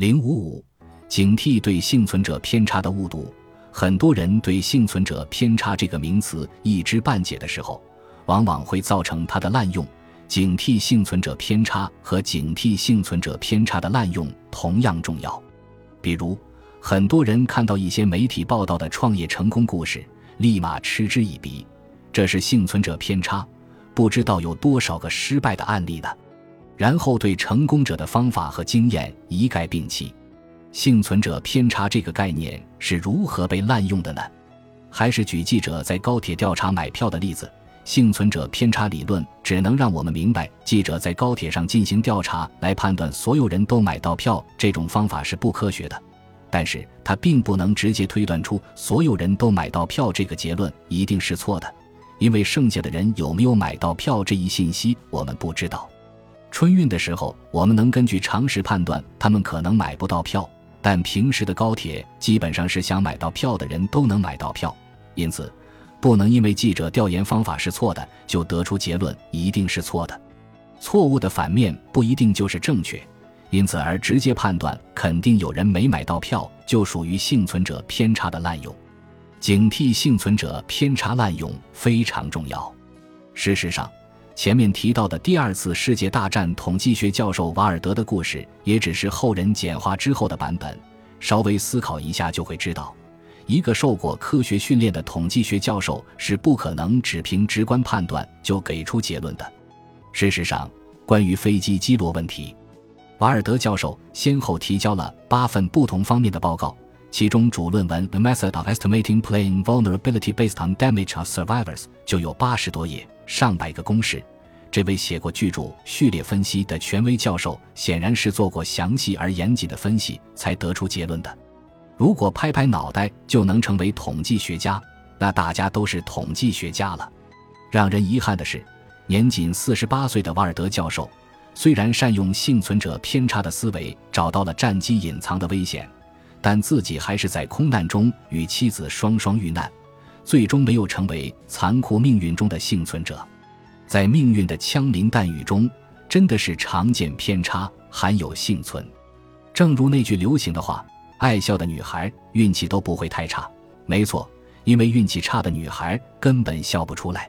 零五五，警惕对幸存者偏差的误读。很多人对幸存者偏差这个名词一知半解的时候，往往会造成它的滥用。警惕幸存者偏差和警惕幸存者偏差的滥用同样重要。比如，很多人看到一些媒体报道的创业成功故事，立马嗤之以鼻，这是幸存者偏差。不知道有多少个失败的案例呢？然后对成功者的方法和经验一概摒弃。幸存者偏差这个概念是如何被滥用的呢？还是举记者在高铁调查买票的例子。幸存者偏差理论只能让我们明白，记者在高铁上进行调查来判断所有人都买到票这种方法是不科学的。但是它并不能直接推断出所有人都买到票这个结论一定是错的，因为剩下的人有没有买到票这一信息我们不知道。春运的时候，我们能根据常识判断他们可能买不到票。但平时的高铁基本上是想买到票的人都能买到票，因此不能因为记者调研方法是错的就得出结论一定是错的。错误的反面不一定就是正确，因此而直接判断肯定有人没买到票就属于幸存者偏差的滥用。警惕幸存者偏差滥用非常重要。事实上。前面提到的第二次世界大战统计学教授瓦尔德的故事，也只是后人简化之后的版本。稍微思考一下就会知道，一个受过科学训练的统计学教授是不可能只凭直观判断就给出结论的。事实上，关于飞机击落问题，瓦尔德教授先后提交了八份不同方面的报告，其中主论文《The Method of Estimating Plane Vulnerability Based on Damage of Survivors》就有八十多页。上百个公式，这位写过巨著《序列分析》的权威教授，显然是做过详细而严谨的分析才得出结论的。如果拍拍脑袋就能成为统计学家，那大家都是统计学家了。让人遗憾的是，年仅四十八岁的瓦尔德教授，虽然善用幸存者偏差的思维找到了战机隐藏的危险，但自己还是在空难中与妻子双双遇难。最终没有成为残酷命运中的幸存者，在命运的枪林弹雨中，真的是常见偏差，含有幸存。正如那句流行的话：“爱笑的女孩运气都不会太差。”没错，因为运气差的女孩根本笑不出来。